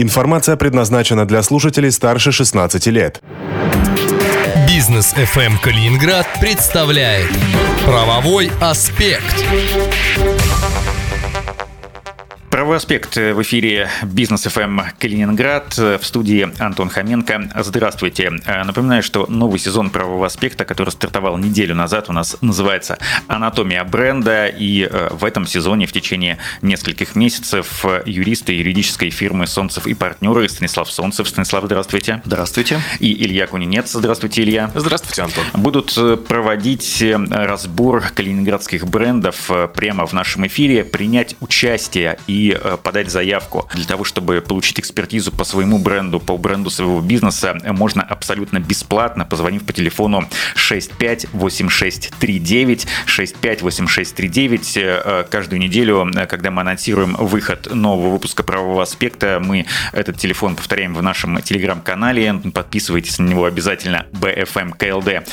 Информация предназначена для слушателей старше 16 лет. Бизнес FM Калининград представляет Правовой аспект. Правовой аспект в эфире Бизнес ФМ Калининград в студии Антон Хоменко. Здравствуйте. Напоминаю, что новый сезон правового аспекта, который стартовал неделю назад, у нас называется «Анатомия бренда». И э, в этом сезоне в течение нескольких месяцев юристы юридической фирмы «Солнцев и партнеры» Станислав Солнцев. Станислав, здравствуйте. Здравствуйте. И Илья Кунинец. Здравствуйте, Илья. Здравствуйте, Антон. Будут э, проводить э, разбор калининградских брендов прямо в нашем эфире, принять участие и Э, подать заявку для того, чтобы получить экспертизу по своему бренду, по бренду своего бизнеса, можно абсолютно бесплатно, позвонив по телефону 658639, 658639. Э, каждую неделю, э, когда мы анонсируем выход нового выпуска правового аспекта, мы этот телефон повторяем в нашем телеграм-канале. Подписывайтесь на него обязательно. BFM KLD,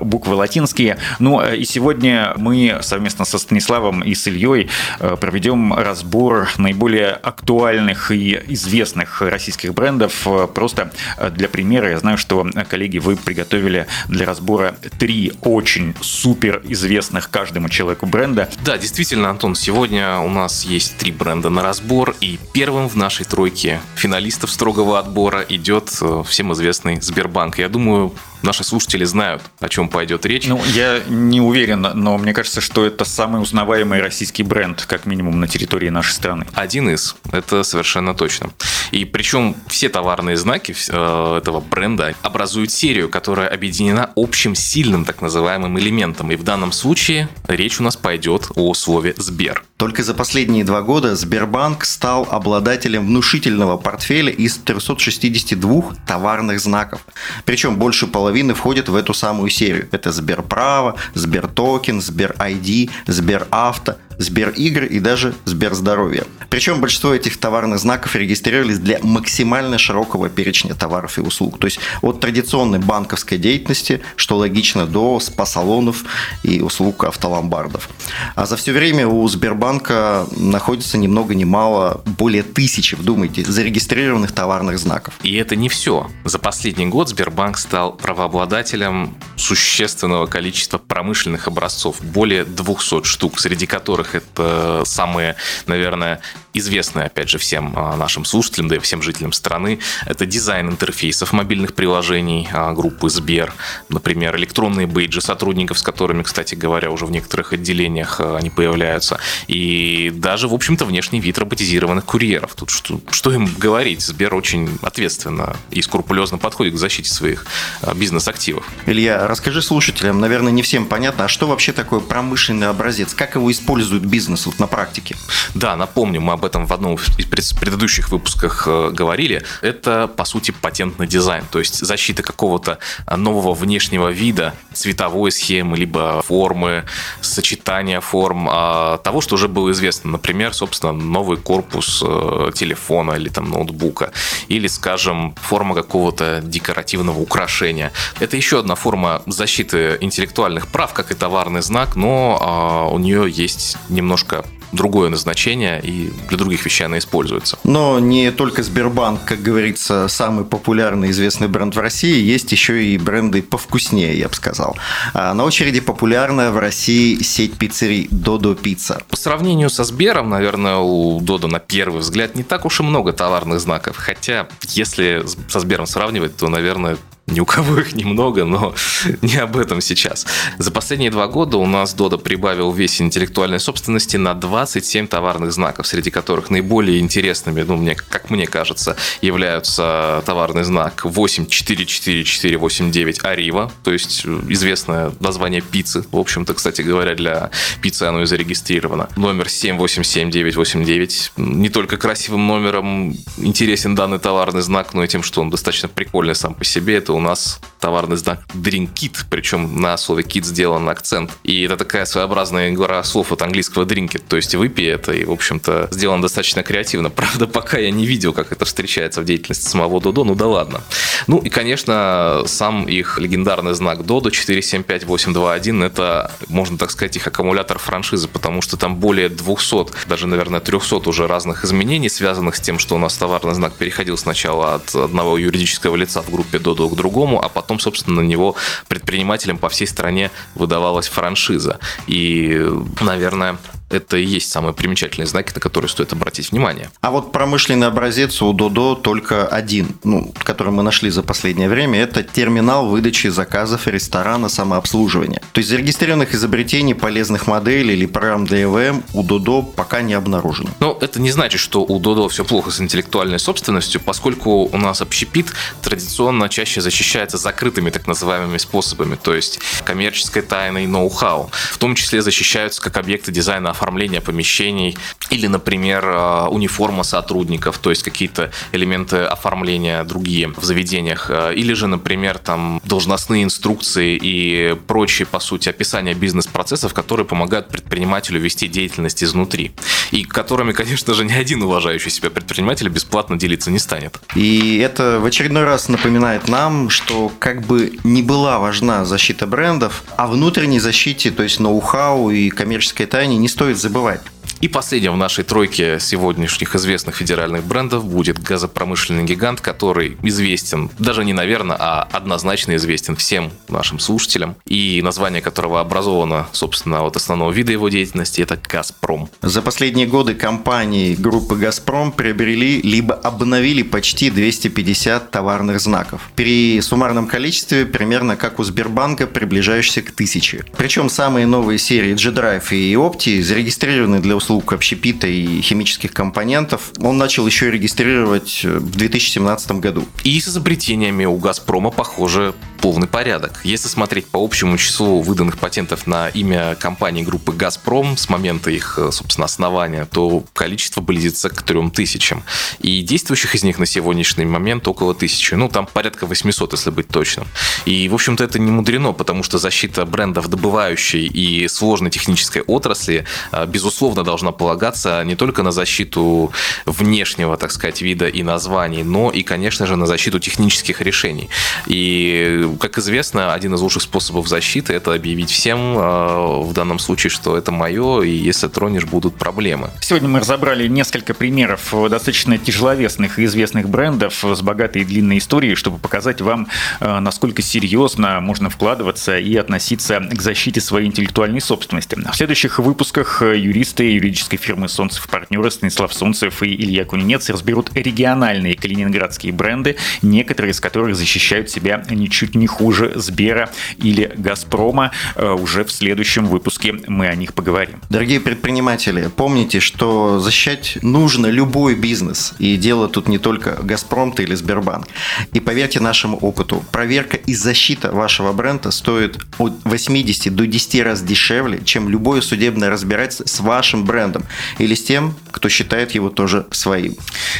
буквы латинские. Ну и сегодня мы совместно со Станиславом и с Ильей проведем разбор наиболее актуальных и известных российских брендов. Просто для примера, я знаю, что, коллеги, вы приготовили для разбора три очень супер известных каждому человеку бренда. Да, действительно, Антон, сегодня у нас есть три бренда на разбор, и первым в нашей тройке финалистов строгого отбора идет э, всем известный Сбербанк. Я думаю, наши слушатели знают, о чем пойдет речь. Ну, я не уверен, но мне кажется, что это самый узнаваемый российский бренд, как минимум на территории нашей страны. Один из, это совершенно точно. И причем все товарные знаки э, этого бренда образуют серию, которая объединена общим сильным так называемым элементом. И в данном случае речь у нас пойдет о слове «Сбер». Только за последние два года Сбербанк стал обладателем внушительного портфеля из 362 товарных знаков. Причем больше половины входят в эту самую серию. Это Сберправо, Сбертокен, Сбер-ID, Сберавто – Сберигры и даже Сберздоровье. Причем большинство этих товарных знаков регистрировались для максимально широкого перечня товаров и услуг. То есть от традиционной банковской деятельности, что логично, до спа-салонов и услуг автоломбардов. А за все время у Сбербанка находится ни много ни мало более тысячи, вдумайте, зарегистрированных товарных знаков. И это не все. За последний год Сбербанк стал правообладателем существенного количества промышленных образцов, более 200 штук, среди которых которых это самые, наверное, известные, опять же, всем а, нашим слушателям, да и всем жителям страны. Это дизайн интерфейсов мобильных приложений а, группы Сбер, например, электронные бейджи сотрудников, с которыми, кстати говоря, уже в некоторых отделениях а, они появляются. И даже, в общем-то, внешний вид роботизированных курьеров. Тут что, что им говорить? Сбер очень ответственно и скрупулезно подходит к защите своих бизнес-активов. Илья, расскажи слушателям, наверное, не всем понятно, а что вообще такое промышленный образец? Как его используют используют бизнес вот на практике? Да, напомню, мы об этом в одном из предыдущих выпусках э, говорили. Это, по сути, патентный дизайн, то есть защита какого-то нового внешнего вида, цветовой схемы, либо формы, сочетания форм, а, того, что уже было известно. Например, собственно, новый корпус э, телефона или там ноутбука, или, скажем, форма какого-то декоративного украшения. Это еще одна форма защиты интеллектуальных прав, как и товарный знак, но а, у нее есть немножко другое назначение, и для других вещей она используется. Но не только Сбербанк, как говорится, самый популярный известный бренд в России, есть еще и бренды повкуснее, я бы сказал. А на очереди популярная в России сеть пиццерий Додо Пицца. По сравнению со Сбером, наверное, у Додо на первый взгляд не так уж и много товарных знаков, хотя если со Сбером сравнивать, то, наверное, ни у кого их немного, но не об этом сейчас. За последние два года у нас Дода прибавил в весе интеллектуальной собственности на 27 товарных знаков, среди которых наиболее интересными, ну, мне, как мне кажется, являются товарный знак 844489 Арива, то есть известное название пиццы. В общем-то, кстати говоря, для пиццы оно и зарегистрировано. Номер 787989. Не только красивым номером интересен данный товарный знак, но и тем, что он достаточно прикольный сам по себе. Это у нас товарный знак Drink Kit, причем на слове Kit сделан акцент. И это такая своеобразная игра слов от английского drink то есть выпей это, и, в общем-то, сделано достаточно креативно. Правда, пока я не видел, как это встречается в деятельности самого Додо, ну да ладно. Ну и, конечно, сам их легендарный знак Додо 475821, это, можно так сказать, их аккумулятор франшизы, потому что там более 200, даже, наверное, 300 уже разных изменений, связанных с тем, что у нас товарный знак переходил сначала от одного юридического лица в группе Додо к другому, а потом, собственно, на него предпринимателям по всей стране выдавалась франшиза. И, наверное, это и есть самые примечательные знаки, на которые стоит обратить внимание. А вот промышленный образец у Додо только один, ну, который мы нашли за последнее время, это терминал выдачи заказов ресторана самообслуживания. То есть зарегистрированных изобретений полезных моделей или программ для ЭВМ у Додо пока не обнаружено. Но это не значит, что у Додо все плохо с интеллектуальной собственностью, поскольку у нас общепит традиционно чаще защищается закрытыми так называемыми способами, то есть коммерческой тайной ноу-хау. В том числе защищаются как объекты дизайна оформления помещений или, например, э, униформа сотрудников, то есть какие-то элементы оформления другие в заведениях, э, или же, например, там должностные инструкции и прочие, по сути, описания бизнес-процессов, которые помогают предпринимателю вести деятельность изнутри, и которыми, конечно же, ни один уважающий себя предприниматель бесплатно делиться не станет. И это в очередной раз напоминает нам, что как бы не была важна защита брендов, о внутренней защите, то есть ноу-хау и коммерческой тайне не стоит стоит забывать. И последним в нашей тройке сегодняшних известных федеральных брендов будет газопромышленный гигант, который известен, даже не наверное, а однозначно известен всем нашим слушателям, и название которого образовано, собственно, от основного вида его деятельности, это «Газпром». За последние годы компании группы «Газпром» приобрели либо обновили почти 250 товарных знаков. При суммарном количестве примерно как у Сбербанка, приближающихся к тысяче. Причем самые новые серии G-Drive и Opti зарегистрированы для услуг услуг общепита и химических компонентов, он начал еще и регистрировать в 2017 году. И с изобретениями у «Газпрома», похоже, полный порядок. Если смотреть по общему числу выданных патентов на имя компании группы «Газпром» с момента их, э, собственно, основания, то количество близится к трем тысячам. И действующих из них на сегодняшний момент около тысячи. Ну, там порядка 800, если быть точным. И, в общем-то, это не мудрено, потому что защита брендов добывающей и сложной технической отрасли, э, безусловно, должна полагаться не только на защиту внешнего, так сказать, вида и названий, но и, конечно же, на защиту технических решений. И, как известно, один из лучших способов защиты – это объявить всем, э, в данном случае, что это мое, и если тронешь, будут проблемы. Сегодня мы разобрали несколько примеров достаточно тяжеловесных и известных брендов с богатой и длинной историей, чтобы показать вам, э, насколько серьезно можно вкладываться и относиться к защите своей интеллектуальной собственности. В следующих выпусках юристы и юридической фирмы «Солнцев» партнеры Станислав Солнцев и Илья Кунинец разберут региональные калининградские бренды, некоторые из которых защищают себя ничуть не хуже Сбера или Газпрома. Э, уже в следующем выпуске мы о них поговорим. Дорогие предприниматели, помните, что защищать нужно любой бизнес. И дело тут не только Газпром или Сбербанк. И поверьте нашему опыту, проверка и защита вашего бренда стоит от 80 до 10 раз дешевле, чем любое судебное разбирательство с вашим брендом или с тем, кто считает его тоже своим.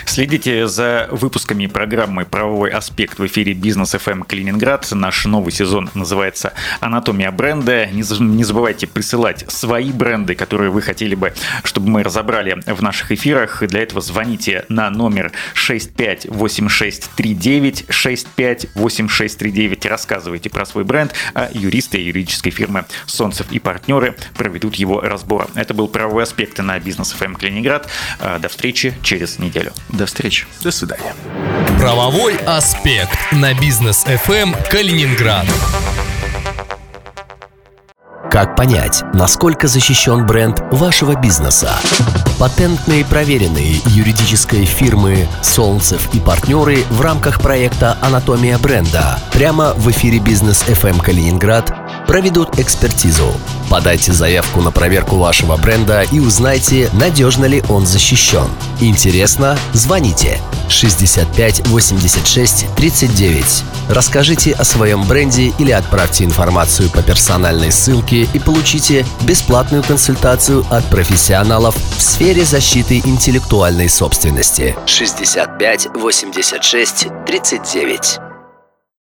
Следите за выпусками программы «Правовой аспект» в эфире «Бизнес FM эм Калининград». Наш новый сезон называется «Анатомия бренда». Не забывайте присылать свои бренды, которые вы хотели бы, чтобы мы разобрали в наших эфирах. Для этого звоните на номер 658639 658639. Рассказывайте про свой бренд, а юристы юридической фирмы «Солнцев и партнеры» проведут его разбор. Это был «Правовой аспект» аспекты на бизнес FM Калининград. Э, до встречи через неделю. До встречи. До свидания. Правовой аспект на бизнес FM Калининград. Как понять, насколько защищен бренд вашего бизнеса? Патентные проверенные юридической фирмы «Солнцев и партнеры» в рамках проекта «Анатомия бренда» прямо в эфире «Бизнес FM Калининград» проведут экспертизу. Подайте заявку на проверку вашего бренда и узнайте, надежно ли он защищен. Интересно? Звоните 65 86 39. Расскажите о своем бренде или отправьте информацию по персональной ссылке и получите бесплатную консультацию от профессионалов в сфере защиты интеллектуальной собственности. 65 86 39.